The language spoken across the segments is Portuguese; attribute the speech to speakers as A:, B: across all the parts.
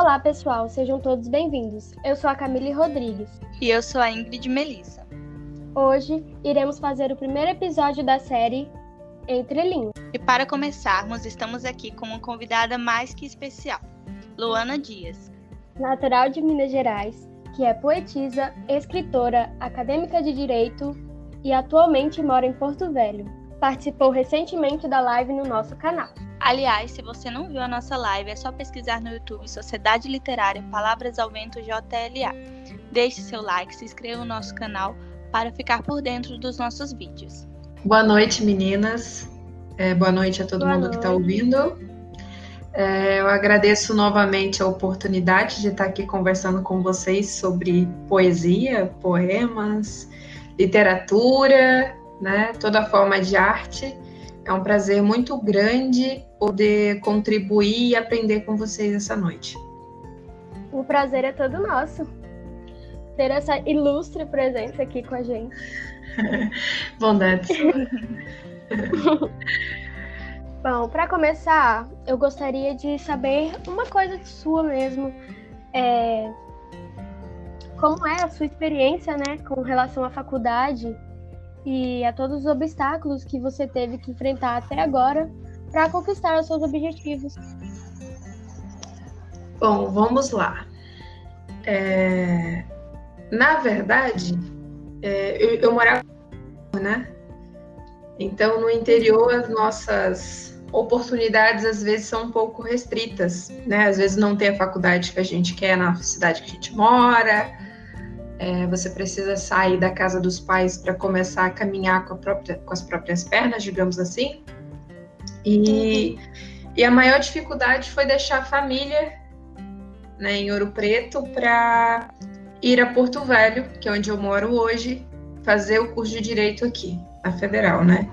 A: Olá, pessoal, sejam todos bem-vindos. Eu sou a Camille Rodrigues.
B: E eu sou a Ingrid Melissa.
A: Hoje iremos fazer o primeiro episódio da série Entre Linhas.
B: E para começarmos, estamos aqui com uma convidada mais que especial, Luana Dias.
A: Natural de Minas Gerais, que é poetisa, escritora, acadêmica de direito e atualmente mora em Porto Velho. Participou recentemente da live no nosso canal.
B: Aliás, se você não viu a nossa live, é só pesquisar no YouTube Sociedade Literária Palavras ao Vento JLA. Deixe seu like, se inscreva no nosso canal para ficar por dentro dos nossos vídeos.
C: Boa noite, meninas. É, boa noite a todo boa mundo tá noite. que está ouvindo. É, eu agradeço novamente a oportunidade de estar aqui conversando com vocês sobre poesia, poemas, literatura, né, toda forma de arte. É um prazer muito grande poder contribuir e aprender com vocês essa noite.
A: O prazer é todo nosso ter essa ilustre presença aqui com a gente.
C: Bondades.
A: Bom, para começar, eu gostaria de saber uma coisa sua mesmo. É... Como é a sua experiência, né, com relação à faculdade e a todos os obstáculos que você teve que enfrentar até agora para conquistar os seus objetivos?
C: Bom, vamos lá. É... Na verdade, é, eu, eu morava, né? Então, no interior, as nossas oportunidades às vezes são um pouco restritas, né? Às vezes não tem a faculdade que a gente quer na cidade que a gente mora. É, você precisa sair da casa dos pais para começar a caminhar com, a própria, com, as próprias pernas, digamos assim. E, e a maior dificuldade foi deixar a família né, em Ouro Preto para ir a Porto Velho, que é onde eu moro hoje, fazer o curso de direito aqui, na Federal, né?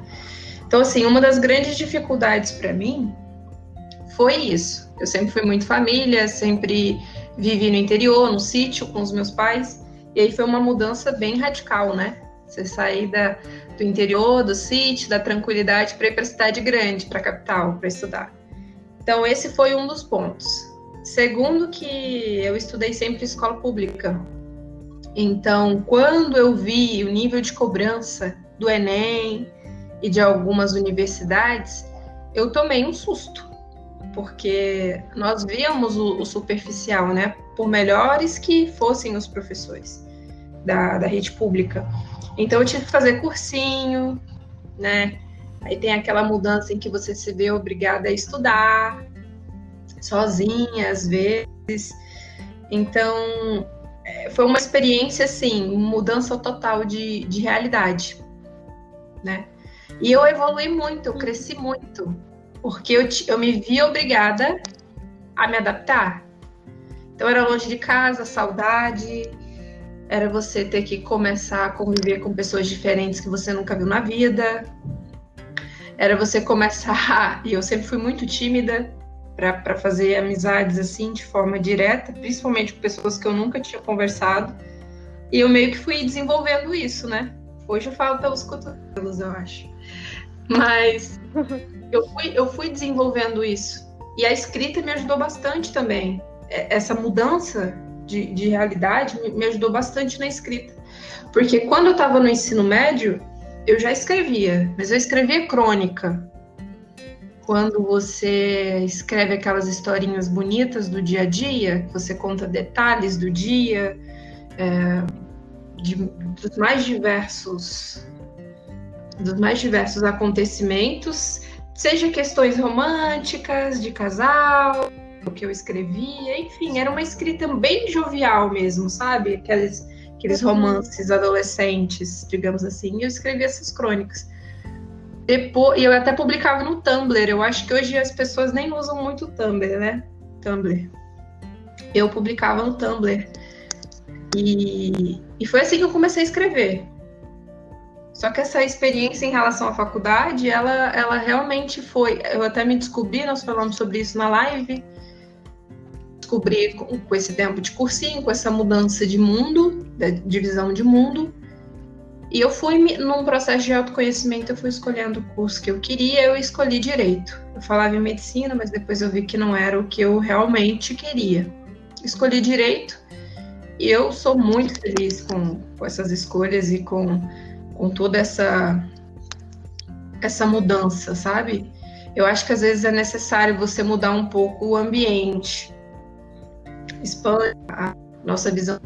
C: Então, assim, uma das grandes dificuldades para mim foi isso. Eu sempre fui muito família, sempre vivi no interior, no sítio com os meus pais, e aí foi uma mudança bem radical, né? Você sair da, do interior, do sítio, da tranquilidade para ir para a cidade grande, para a capital, para estudar. Então, esse foi um dos pontos. Segundo, que eu estudei sempre escola pública. Então, quando eu vi o nível de cobrança do Enem e de algumas universidades, eu tomei um susto, porque nós víamos o, o superficial, né? Por melhores que fossem os professores da, da rede pública. Então, eu tive que fazer cursinho, né? Aí tem aquela mudança em que você se vê obrigada a estudar, sozinha às vezes. Então, é, foi uma experiência, assim, mudança total de, de realidade, né? E eu evolui muito, eu cresci muito, porque eu, eu me vi obrigada a me adaptar. Então, era longe de casa, saudade, era você ter que começar a conviver com pessoas diferentes que você nunca viu na vida, era você começar, e eu sempre fui muito tímida, para fazer amizades assim de forma direta, principalmente com pessoas que eu nunca tinha conversado. E eu meio que fui desenvolvendo isso, né? Hoje eu falo pelos cotovelos, eu acho. Mas eu fui, eu fui desenvolvendo isso. E a escrita me ajudou bastante também. É, essa mudança de, de realidade me ajudou bastante na escrita. Porque quando eu estava no ensino médio, eu já escrevia, mas eu escrevia crônica quando você escreve aquelas historinhas bonitas do dia a dia, você conta detalhes do dia, é, de, dos mais diversos dos mais diversos acontecimentos, seja questões românticas, de casal, o que eu escrevia, enfim, era uma escrita bem jovial mesmo, sabe? Aqueles, aqueles uhum. romances adolescentes, digamos assim, e eu escrevia essas crônicas. Depois, e eu até publicava no Tumblr. Eu acho que hoje as pessoas nem usam muito o Tumblr, né? Tumblr. Eu publicava no Tumblr. E, e foi assim que eu comecei a escrever. Só que essa experiência em relação à faculdade, ela, ela realmente foi. Eu até me descobri, nós falamos sobre isso na live. Descobri com, com esse tempo de cursinho, com essa mudança de mundo, de visão de mundo, e eu fui, num processo de autoconhecimento, eu fui escolhendo o curso que eu queria, eu escolhi direito. Eu falava em medicina, mas depois eu vi que não era o que eu realmente queria. escolhi direito e eu sou muito feliz com, com essas escolhas e com, com toda essa essa mudança, sabe? Eu acho que às vezes é necessário você mudar um pouco o ambiente, expande a nossa visão,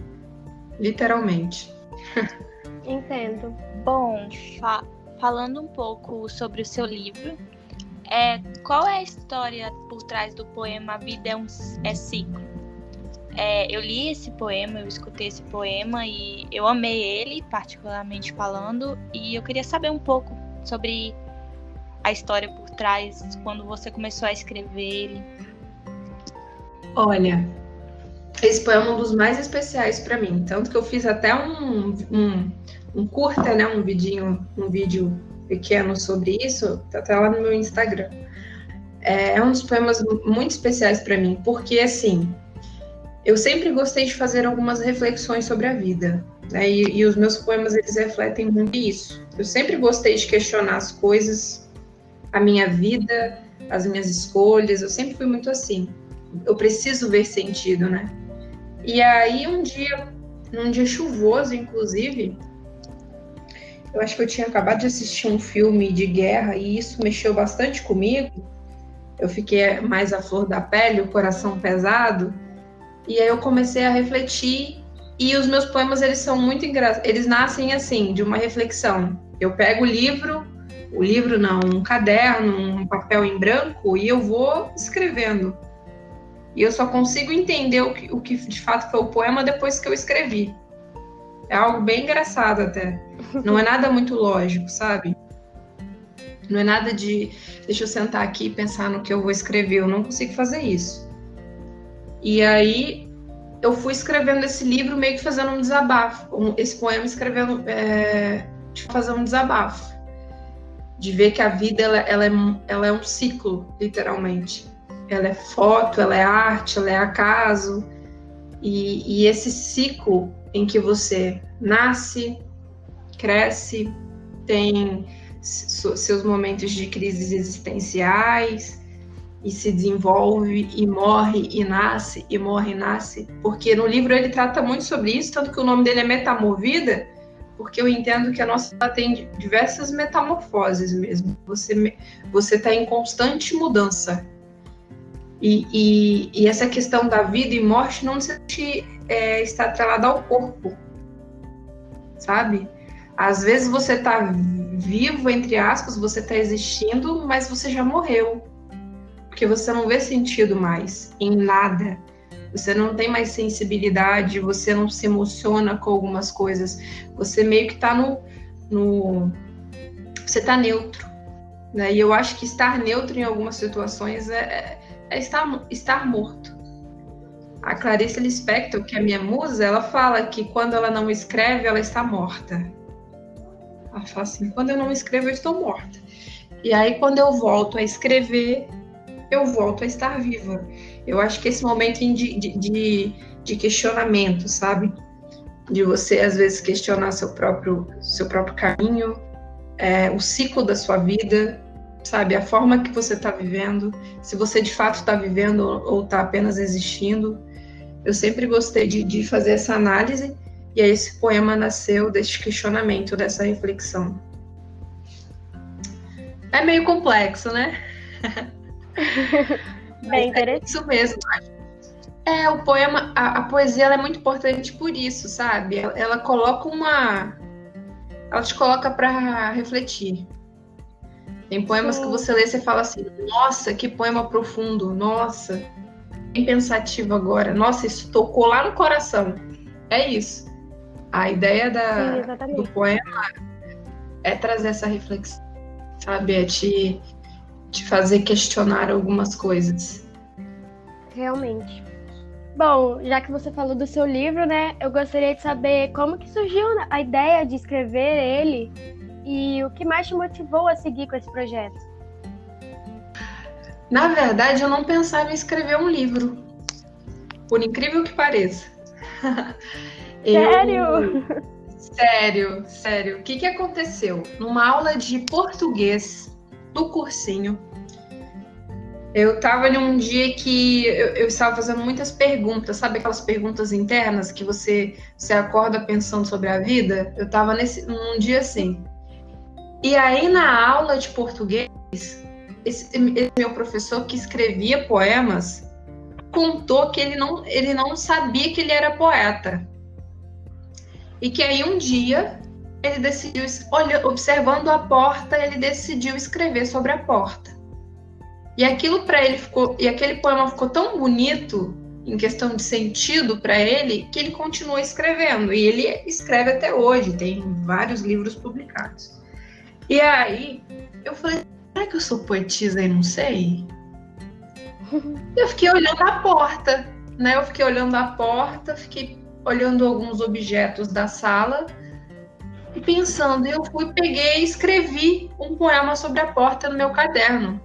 C: literalmente.
A: Entendo.
B: Bom, fa falando um pouco sobre o seu livro, é, qual é a história por trás do poema A Vida é, um, é Ciclo? É, eu li esse poema, eu escutei esse poema e eu amei ele, particularmente falando, e eu queria saber um pouco sobre a história por trás, quando você começou a escrever ele.
C: Olha, esse poema é um dos mais especiais para mim, tanto que eu fiz até um, um, um, curta, né, um vidinho, um vídeo pequeno sobre isso, tá até lá no meu Instagram. É, é um dos poemas muito especiais para mim, porque assim, eu sempre gostei de fazer algumas reflexões sobre a vida, né? E, e, os meus poemas eles refletem muito isso. Eu sempre gostei de questionar as coisas, a minha vida, as minhas escolhas. Eu sempre fui muito assim. Eu preciso ver sentido, né? E aí um dia, num dia chuvoso, inclusive, eu acho que eu tinha acabado de assistir um filme de guerra e isso mexeu bastante comigo. Eu fiquei mais à flor da pele, o coração pesado. E aí eu comecei a refletir e os meus poemas eles são muito engraçados. Eles nascem assim, de uma reflexão. Eu pego o livro, o livro não, um caderno, um papel em branco e eu vou escrevendo. E eu só consigo entender o que, o que de fato foi o poema depois que eu escrevi. É algo bem engraçado até. Não é nada muito lógico, sabe? Não é nada de deixa eu sentar aqui e pensar no que eu vou escrever. Eu não consigo fazer isso. E aí eu fui escrevendo esse livro meio que fazendo um desabafo, um, esse poema escrevendo, é, fazendo um desabafo, de ver que a vida ela, ela, é, ela é um ciclo, literalmente. Ela é foto, ela é arte, ela é acaso. E, e esse ciclo em que você nasce, cresce, tem seus momentos de crises existenciais, e se desenvolve e morre e nasce e morre e nasce, porque no livro ele trata muito sobre isso, tanto que o nome dele é Metamovida, porque eu entendo que a nossa tem diversas metamorfoses mesmo. Você você está em constante mudança. E, e, e, essa questão da vida e morte não se é, está atrelada ao corpo, sabe? Às vezes você está vivo, entre aspas, você está existindo, mas você já morreu porque você não vê sentido mais em nada. Você não tem mais sensibilidade, você não se emociona com algumas coisas. Você meio que tá no. no você tá neutro. Né? E eu acho que estar neutro em algumas situações é, é, estar, estar morto. A Clarice Lispector, que é minha musa, ela fala que quando ela não escreve, ela está morta. Ela fala assim: quando eu não escrevo, eu estou morta. E aí, quando eu volto a escrever, eu volto a estar viva. Eu acho que esse momento de, de, de questionamento, sabe? De você, às vezes, questionar seu próprio, seu próprio caminho, é, o ciclo da sua vida, sabe? A forma que você está vivendo, se você de fato está vivendo ou está apenas existindo. Eu sempre gostei de, de fazer essa análise e aí esse poema nasceu desse questionamento, dessa reflexão. É meio complexo, né?
A: Bem é interessante.
C: É isso mesmo. É, o poema, a, a poesia é muito importante por isso, sabe? Ela, ela coloca uma. Ela te coloca para refletir. Tem poemas Sim. que você lê e você fala assim: nossa, que poema profundo, nossa, bem pensativo agora, nossa, isso tocou lá no coração. É isso. A ideia da, Sim, do poema é trazer essa reflexão, sabe? É te te fazer questionar algumas coisas.
A: Realmente. Bom, já que você falou do seu livro, né, eu gostaria de saber como que surgiu a ideia de escrever ele e o que mais te motivou a seguir com esse projeto.
C: Na verdade, eu não pensava em escrever um livro, por incrível que pareça.
A: Sério?
C: Eu... Sério, sério. O que, que aconteceu? Numa aula de português, no cursinho, Eu estava em um dia que eu, eu, estava fazendo muitas perguntas, sabe aquelas perguntas internas que você, você acorda pensando sobre a vida? Eu estava nesse num dia assim. E aí na aula de português, esse, esse meu professor que escrevia poemas contou que ele não, ele não sabia que ele era poeta. E que aí um dia ele decidiu, olha, observando a porta, ele decidiu escrever sobre a porta. E aquilo para ele ficou, e aquele poema ficou tão bonito em questão de sentido para ele que ele continuou escrevendo e ele escreve até hoje, tem vários livros publicados. E aí eu falei, será que eu sou poetisa e não sei? eu fiquei olhando a porta, né? Eu fiquei olhando a porta, fiquei olhando alguns objetos da sala e pensando. Eu fui, peguei e escrevi um poema sobre a porta no meu caderno.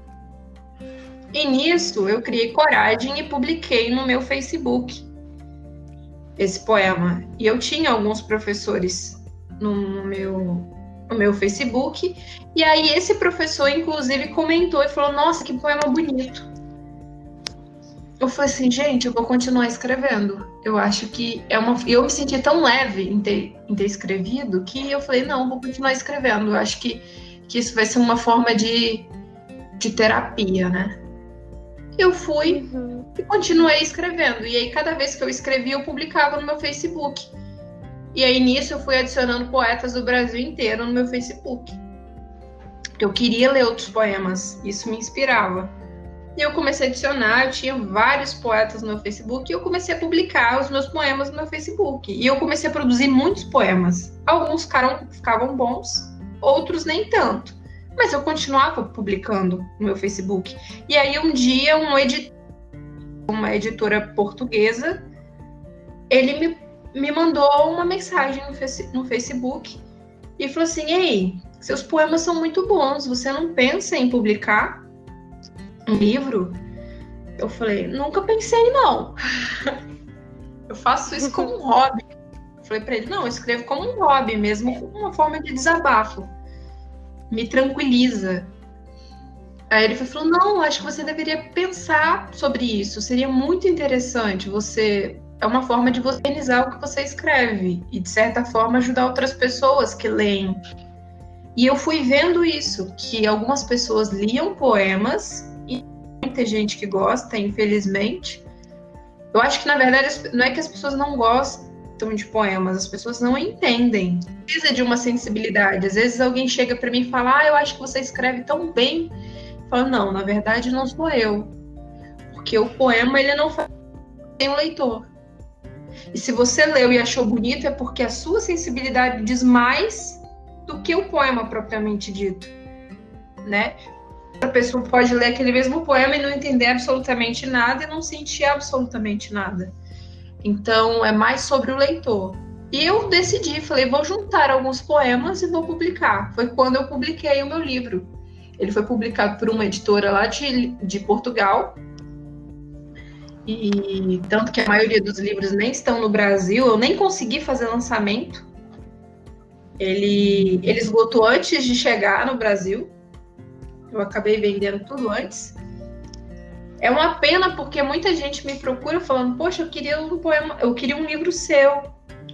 C: E nisso eu criei coragem e publiquei no meu Facebook esse poema. E eu tinha alguns professores no meu, no meu Facebook. E aí esse professor, inclusive, comentou e falou: Nossa, que poema bonito. Eu falei assim, gente, eu vou continuar escrevendo. Eu acho que é uma. Eu me senti tão leve em ter, em ter escrevido que eu falei, não, vou continuar escrevendo. Eu acho que, que isso vai ser uma forma de, de terapia, né? Eu fui uhum. e continuei escrevendo. E aí, cada vez que eu escrevia, eu publicava no meu Facebook. E aí, nisso, eu fui adicionando poetas do Brasil inteiro no meu Facebook. Eu queria ler outros poemas, isso me inspirava. E eu comecei a adicionar, eu tinha vários poetas no meu Facebook, e eu comecei a publicar os meus poemas no meu Facebook. E eu comecei a produzir muitos poemas. Alguns ficaram, ficavam bons, outros nem tanto. Mas eu continuava publicando no meu Facebook. E aí um dia um editor, uma editora portuguesa, ele me, me mandou uma mensagem no, Facebook e falou assim: Ei, seus poemas são muito bons, você não pensa em publicar um livro? Eu falei: Nunca pensei, não. eu faço isso como um hobby. Eu falei para ele: Não, eu escrevo como um hobby mesmo, como uma forma de desabafo me tranquiliza. Aí ele falou: não, acho que você deveria pensar sobre isso. Seria muito interessante. Você é uma forma de você organizar o que você escreve e de certa forma ajudar outras pessoas que leem. E eu fui vendo isso, que algumas pessoas liam poemas e muita gente que gosta, infelizmente. Eu acho que na verdade não é que as pessoas não gostam de poemas, as pessoas não entendem. Precisa de uma sensibilidade. Às vezes alguém chega para mim e fala: "Ah, eu acho que você escreve tão bem". Eu falo: "Não, na verdade não sou eu". Porque o poema ele não faz tem um leitor. E se você leu e achou bonito é porque a sua sensibilidade diz mais do que o poema propriamente dito, né? A pessoa pode ler aquele mesmo poema e não entender absolutamente nada e não sentir absolutamente nada. Então é mais sobre o leitor. E eu decidi, falei, vou juntar alguns poemas e vou publicar. Foi quando eu publiquei o meu livro. Ele foi publicado por uma editora lá de, de Portugal. E tanto que a maioria dos livros nem estão no Brasil, eu nem consegui fazer lançamento. Ele, ele esgotou antes de chegar no Brasil. Eu acabei vendendo tudo antes. É uma pena porque muita gente me procura falando, poxa, eu queria um poema, eu queria um livro seu,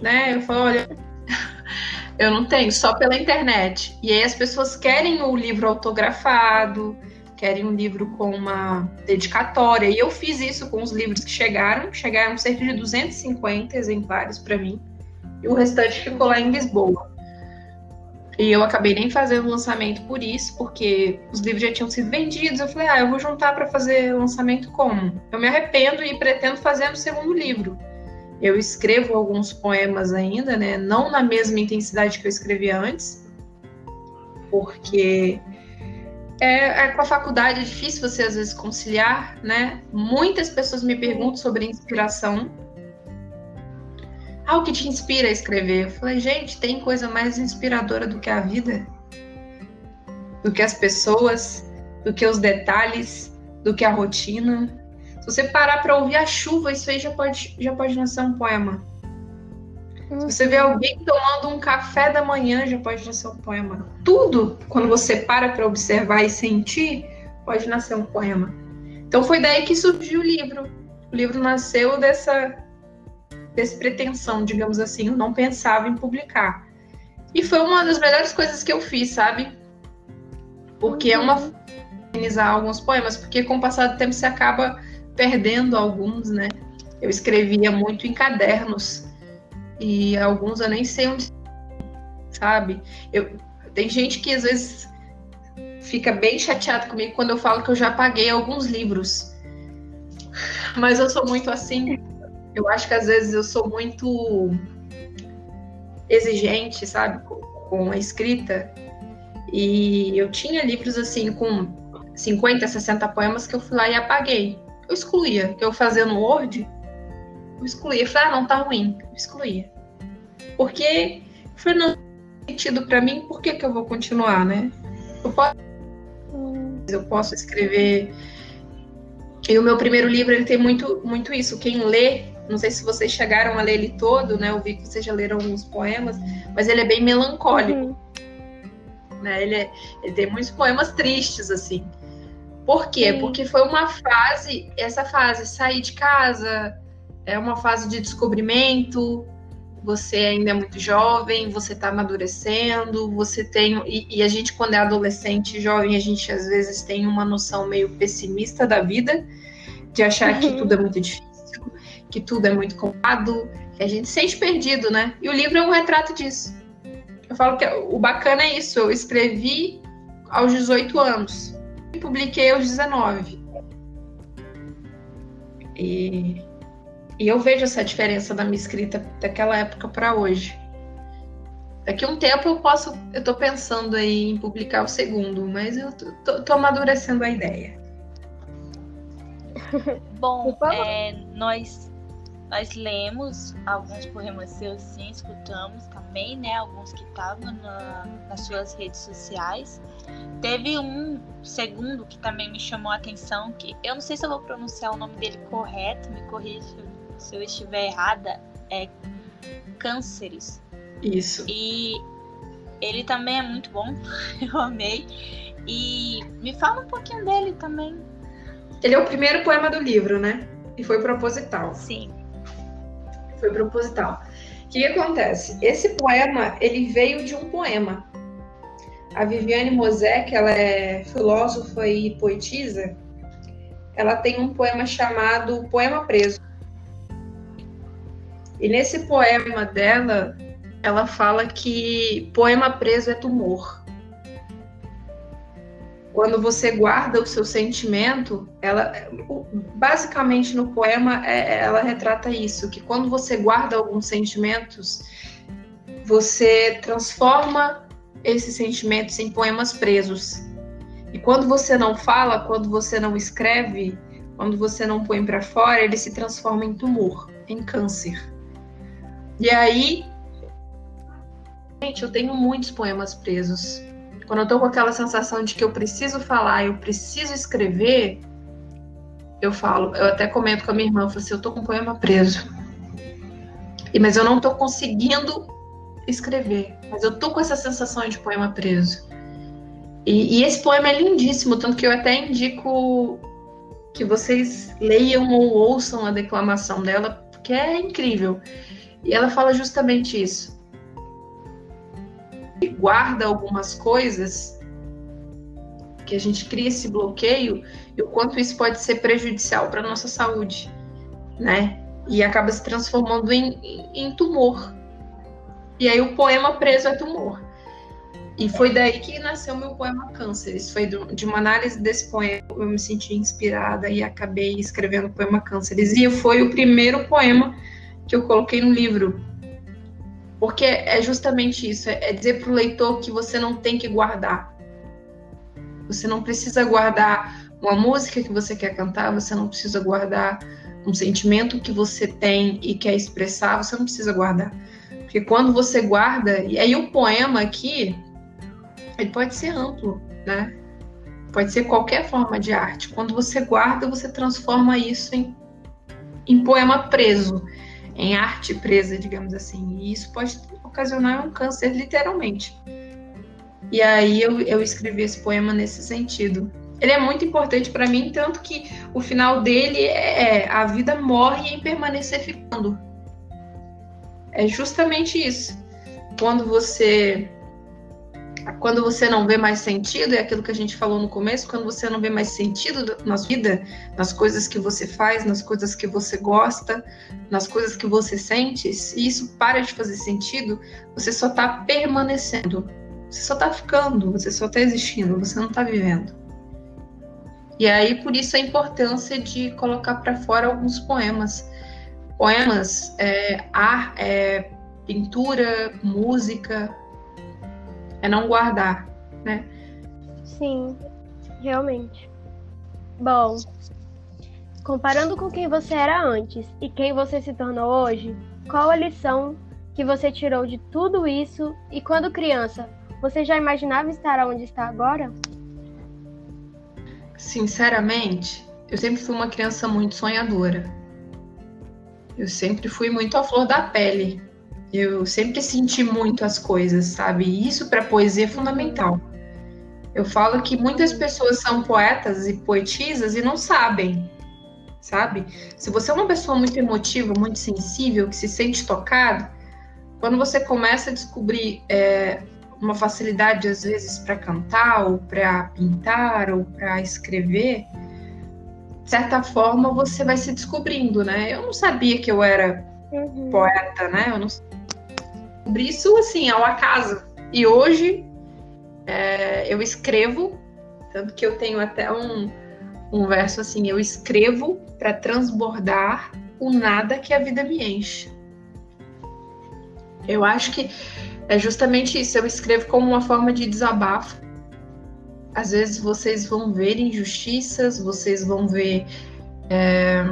C: né? Eu falo, olha, eu não tenho, só pela internet. E aí as pessoas querem o livro autografado, querem um livro com uma dedicatória. E eu fiz isso com os livros que chegaram, chegaram cerca de 250 exemplares para mim, e o restante ficou lá em Lisboa. E eu acabei nem fazendo lançamento por isso, porque os livros já tinham sido vendidos. Eu falei, ah, eu vou juntar para fazer lançamento como? Eu me arrependo e pretendo fazer no segundo livro. Eu escrevo alguns poemas ainda, né? Não na mesma intensidade que eu escrevia antes, porque é, é, com a faculdade é difícil você às vezes conciliar, né? Muitas pessoas me perguntam sobre inspiração ah, o que te inspira a escrever? Eu falei, gente, tem coisa mais inspiradora do que a vida? Do que as pessoas, do que os detalhes, do que a rotina. Se você parar para ouvir a chuva, isso aí já pode, já pode nascer um poema. Você vê alguém tomando um café da manhã, já pode nascer um poema. Tudo, quando você para para observar e sentir, pode nascer um poema. Então foi daí que surgiu o livro. O livro nasceu dessa, dessa pretensão, digamos assim. Eu não pensava em publicar. E foi uma das melhores coisas que eu fiz, sabe? Porque uhum. é uma organizar alguns poemas, porque com o passar do tempo você acaba perdendo alguns, né? Eu escrevia muito em cadernos e alguns eu nem sei onde, sabe? Eu, tem gente que às vezes fica bem chateado comigo quando eu falo que eu já paguei alguns livros. Mas eu sou muito assim. Eu acho que às vezes eu sou muito exigente, sabe, com a escrita. E eu tinha livros assim com 50, 60 poemas que eu fui lá e apaguei. Eu excluía. Que eu fazia no Word, eu excluía. Eu falei, ah, não, tá ruim. Eu excluía. Porque foi no sentido para mim, por que, que eu vou continuar, né? Eu posso, eu posso escrever. E o meu primeiro livro ele tem muito, muito isso. Quem lê, não sei se vocês chegaram a ler ele todo, né? Eu vi que vocês já leram alguns poemas, mas ele é bem melancólico. Uhum. Né? Ele, é, ele tem muitos poemas tristes, assim. Por quê? Sim. Porque foi uma fase, essa fase, sair de casa, é uma fase de descobrimento, você ainda é muito jovem, você está amadurecendo, você tem. E, e, a gente, quando é adolescente, jovem, a gente às vezes tem uma noção meio pessimista da vida, de achar que uhum. tudo é muito difícil, que tudo é muito complicado, que a gente se sente perdido, né? E o livro é um retrato disso. Eu falo que o bacana é isso, eu escrevi aos 18 anos e publiquei aos 19. E e eu vejo essa diferença da minha escrita daquela época para hoje. Daqui a um tempo eu posso, eu tô pensando aí em publicar o segundo, mas eu tô, tô, tô amadurecendo a ideia.
B: Bom, é, nós nós lemos alguns poemas seus, sim, escutamos também, né? Alguns que estavam na, nas suas redes sociais. Teve um segundo que também me chamou a atenção, que eu não sei se eu vou pronunciar o nome dele correto, me corrija se eu estiver errada, é Cânceres.
C: Isso.
B: E ele também é muito bom, eu amei. E me fala um pouquinho dele também.
C: Ele é o primeiro poema do livro, né? E foi proposital.
B: Sim.
C: Foi proposital. O que, que acontece? Esse poema, ele veio de um poema. A Viviane Mosek, ela é filósofa e poetisa. Ela tem um poema chamado Poema Preso. E nesse poema dela, ela fala que poema preso é tumor. Quando você guarda o seu sentimento, ela basicamente no poema é, ela retrata isso, que quando você guarda alguns sentimentos, você transforma esses sentimentos em poemas presos. E quando você não fala, quando você não escreve, quando você não põe para fora, ele se transforma em tumor, em câncer. E aí, gente, eu tenho muitos poemas presos. Quando eu tô com aquela sensação de que eu preciso falar, eu preciso escrever, eu falo, eu até comento com a minha irmã, eu falo assim, eu tô com um poema preso. E, mas eu não tô conseguindo escrever. Mas eu tô com essa sensação de poema preso. E, e, esse poema é lindíssimo, tanto que eu até indico que vocês leiam ou ouçam a declamação dela, porque é incrível. E ela fala justamente isso. Guarda algumas coisas que a gente cria esse bloqueio e o quanto isso pode ser prejudicial para nossa saúde, né? E acaba se transformando em, em tumor. E aí o poema preso é tumor. E foi daí que nasceu meu poema Cânceres. Foi de uma análise desse poema eu me senti inspirada e acabei escrevendo o poema Cânceres. E foi o primeiro poema que eu coloquei no livro. Porque é justamente isso, é, é dizer para o leitor que você não tem que guardar. Você não precisa guardar uma música que você quer cantar, você não precisa guardar um sentimento que você tem e quer expressar, você não precisa guardar. Porque quando você guarda, e aí o poema aqui, ele pode ser amplo, né? Pode ser qualquer forma de arte. Quando você guarda, você transforma isso em, em poema preso em arte presa, digamos assim. E isso pode ocasionar um câncer, literalmente. E aí eu, eu escrevi esse poema nesse sentido. ele é muito importante para mim, tanto que o final dele é a vida morre em permanecer ficando. É justamente isso. Quando você quando você não vê mais sentido, é aquilo que a gente falou no começo, quando você não vê mais sentido na sua vida, nas coisas que você faz, nas coisas que você gosta, nas coisas que você sente, e isso para de fazer sentido, você só está permanecendo, você só está ficando, você só está existindo, você não está vivendo. E aí, por isso, a importância de colocar para fora alguns poemas. Poemas, é, ar, é, pintura, música, é não guardar, né?
A: Sim, realmente. Bom, comparando com quem você era antes e quem você se tornou hoje, qual a lição que você tirou de tudo isso e quando criança, você já imaginava estar onde está agora?
C: Sinceramente, eu sempre fui uma criança muito sonhadora. Eu sempre fui muito à flor da pele. Eu sempre senti muito as coisas, sabe? E isso para poesia é fundamental. Eu falo que muitas pessoas são poetas e poetisas e não sabem, sabe? Se você é uma pessoa muito emotiva, muito sensível, que se sente tocado, quando você começa a descobrir é, uma facilidade às vezes para cantar ou para pintar ou para escrever, de certa forma você vai se descobrindo, né? Eu não sabia que eu era uhum. poeta, né? Eu não descobri isso assim ao acaso. E hoje é, eu escrevo, tanto que eu tenho até um, um verso assim: eu escrevo para transbordar o nada que a vida me enche. Eu acho que é justamente isso. Eu escrevo como uma forma de desabafo. Às vezes vocês vão ver injustiças, vocês vão ver é,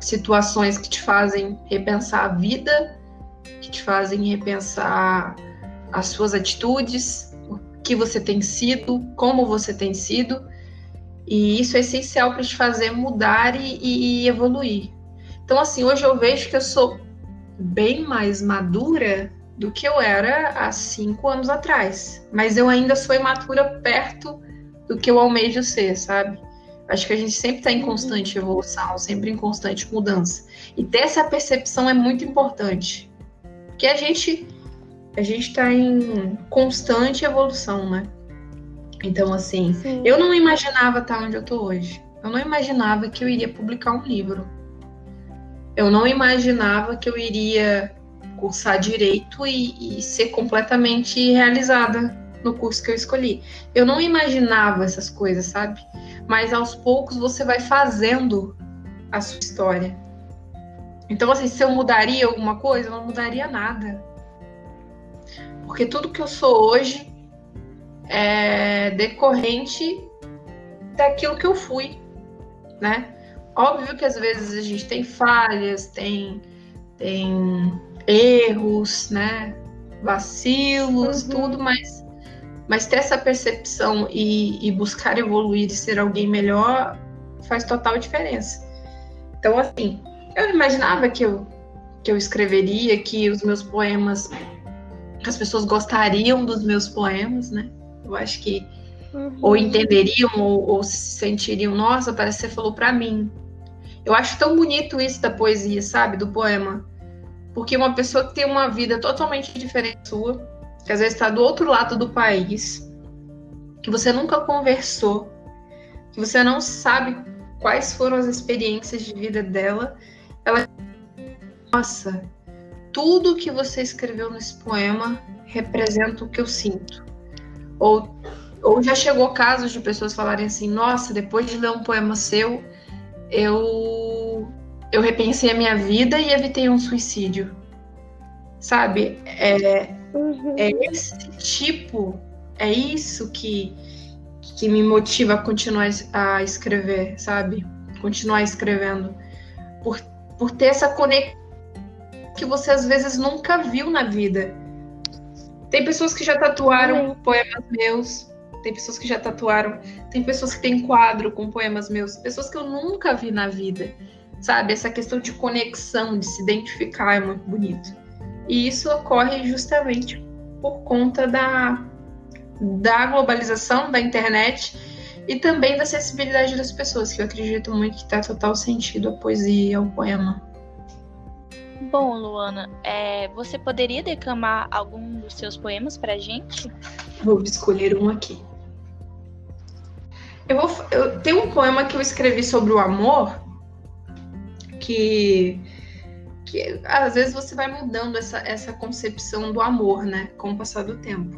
C: situações que te fazem repensar a vida, que te fazem repensar as suas atitudes, o que você tem sido, como você tem sido. E isso é essencial para te fazer mudar e, e evoluir. Então, assim, hoje eu vejo que eu sou bem mais madura do que eu era há cinco anos atrás. Mas eu ainda sou imatura perto do que eu almejo ser, sabe? Acho que a gente sempre está em constante evolução, sempre em constante mudança. E ter essa percepção é muito importante. Porque a gente a gente está em constante evolução, né? Então, assim, Sim. eu não imaginava estar onde eu estou hoje. Eu não imaginava que eu iria publicar um livro. Eu não imaginava que eu iria cursar direito e, e ser completamente realizada no curso que eu escolhi. Eu não imaginava essas coisas, sabe? Mas aos poucos você vai fazendo a sua história. Então, assim, se eu mudaria alguma coisa, eu não mudaria nada. Porque tudo que eu sou hoje é decorrente daquilo que eu fui, né? Óbvio que às vezes a gente tem falhas, tem, tem erros, né? Vacilos, uhum. tudo, mas, mas ter essa percepção e, e buscar evoluir e ser alguém melhor faz total diferença. Então, assim, eu imaginava que eu, que eu escreveria, que os meus poemas, as pessoas gostariam dos meus poemas, né? Eu acho que uhum. ou entenderiam ou, ou sentiriam, nossa, parece que você falou para mim. Eu acho tão bonito isso da poesia, sabe? Do poema. Porque uma pessoa que tem uma vida totalmente diferente da sua, que às vezes está do outro lado do país, que você nunca conversou, que você não sabe quais foram as experiências de vida dela, ela. Nossa, tudo que você escreveu nesse poema representa o que eu sinto. Ou, ou já chegou casos de pessoas falarem assim: nossa, depois de ler um poema seu, eu eu repensei a minha vida e evitei um suicídio. Sabe? É, uhum. é esse tipo, é isso que, que me motiva a continuar a escrever, sabe? Continuar escrevendo. Por, por ter essa conexão que você às vezes nunca viu na vida. Tem pessoas que já tatuaram uhum. poemas meus, tem pessoas que já tatuaram, tem pessoas que têm quadro com poemas meus, pessoas que eu nunca vi na vida sabe? Essa questão de conexão, de se identificar é muito bonito. E isso ocorre justamente por conta da, da globalização da internet e também da sensibilidade das pessoas, que eu acredito muito que dá total sentido a poesia ao poema.
B: Bom, Luana, é, você poderia declamar algum dos seus poemas pra gente?
C: Vou escolher um aqui. Eu, vou, eu tenho um poema que eu escrevi sobre o amor, que, que às vezes você vai mudando essa, essa concepção do amor, né, com o passar do tempo.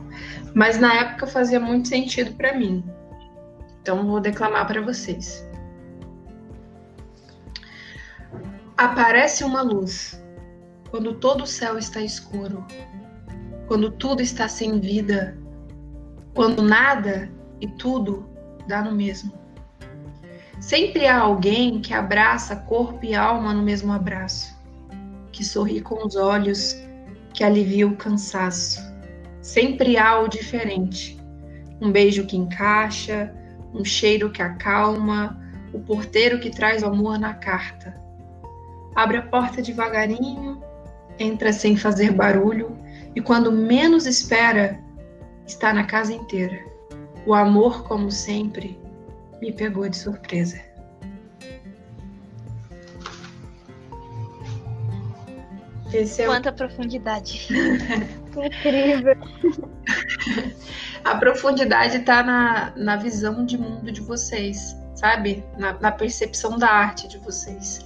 C: Mas na época fazia muito sentido para mim. Então vou declamar para vocês. Aparece uma luz quando todo o céu está escuro, quando tudo está sem vida, quando nada e tudo dá no mesmo. Sempre há alguém que abraça corpo e alma no mesmo abraço, que sorri com os olhos, que alivia o cansaço. Sempre há o diferente. Um beijo que encaixa, um cheiro que acalma, o porteiro que traz o amor na carta. Abre a porta devagarinho, entra sem fazer barulho e quando menos espera, está na casa inteira. O amor, como sempre, me pegou de surpresa.
B: Esse é Quanta o... profundidade.
A: Incrível.
C: A profundidade está na, na visão de mundo de vocês, sabe? Na, na percepção da arte de vocês.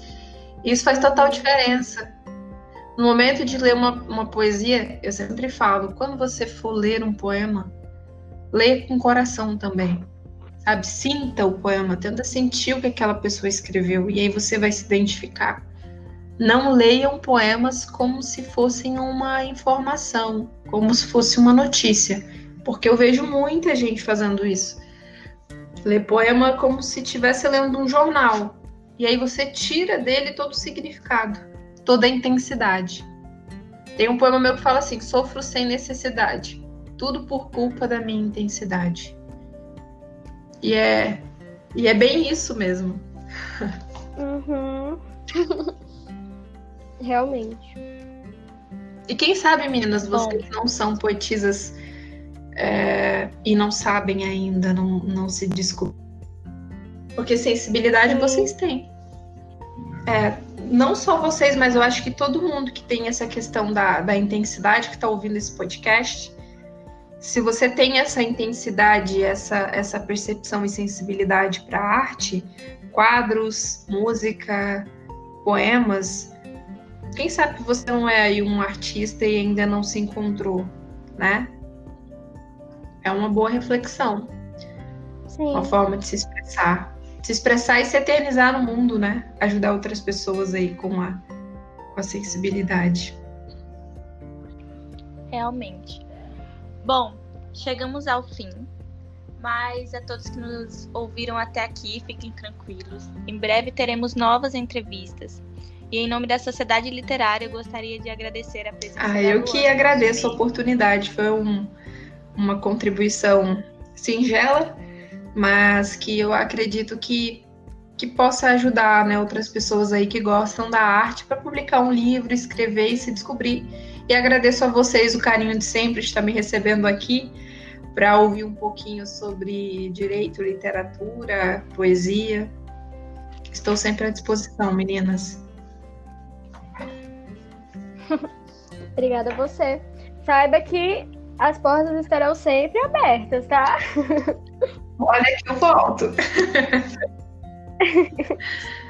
C: Isso faz total diferença. No momento de ler uma, uma poesia, eu sempre falo, quando você for ler um poema, lê com coração também. Sabe? Sinta o poema, tenta sentir o que aquela pessoa escreveu e aí você vai se identificar. Não leiam poemas como se fossem uma informação, como se fosse uma notícia, porque eu vejo muita gente fazendo isso. Lê poema como se estivesse lendo um jornal. E aí você tira dele todo o significado, toda a intensidade. Tem um poema meu que fala assim: sofro sem necessidade tudo por culpa da minha intensidade. E é, e é bem isso mesmo.
A: Uhum. Realmente.
C: E quem sabe, meninas, vocês Bom. não são poetisas é, e não sabem ainda, não, não se desculpem. Porque sensibilidade Sim. vocês têm. É, não só vocês, mas eu acho que todo mundo que tem essa questão da, da intensidade que está ouvindo esse podcast se você tem essa intensidade, essa, essa percepção e sensibilidade para arte, quadros, música, poemas, quem sabe você não é aí um artista e ainda não se encontrou, né? É uma boa reflexão.
A: Sim.
C: Uma forma de se expressar. Se expressar e se eternizar no mundo, né? Ajudar outras pessoas aí com a, com a sensibilidade.
B: Realmente. Bom, chegamos ao fim, mas a todos que nos ouviram até aqui, fiquem tranquilos. Em breve teremos novas entrevistas. E em nome da Sociedade Literária, eu gostaria de agradecer a presença
C: Ah, eu que agradeço a oportunidade. Foi um, uma contribuição singela, mas que eu acredito que, que possa ajudar né, outras pessoas aí que gostam da arte para publicar um livro, escrever e se descobrir e agradeço a vocês o carinho de sempre estar me recebendo aqui para ouvir um pouquinho sobre direito, literatura, poesia. Estou sempre à disposição, meninas.
A: Obrigada a você. Saiba que as portas estarão sempre abertas, tá?
C: Olha que eu volto.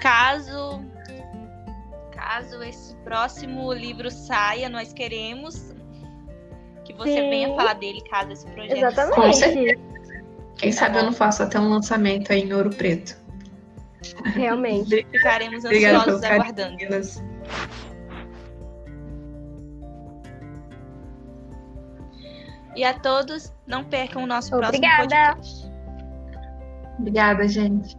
B: Caso caso esse próximo livro saia, nós queremos que você Sim. venha falar dele caso esse projeto
A: Exatamente.
C: saia. Quem tá sabe bom. eu não faço até um lançamento aí em Ouro Preto.
A: Realmente.
B: Ficaremos ansiosos aguardando. E a todos, não percam o nosso
A: Obrigada.
B: próximo podcast.
C: Obrigada, gente.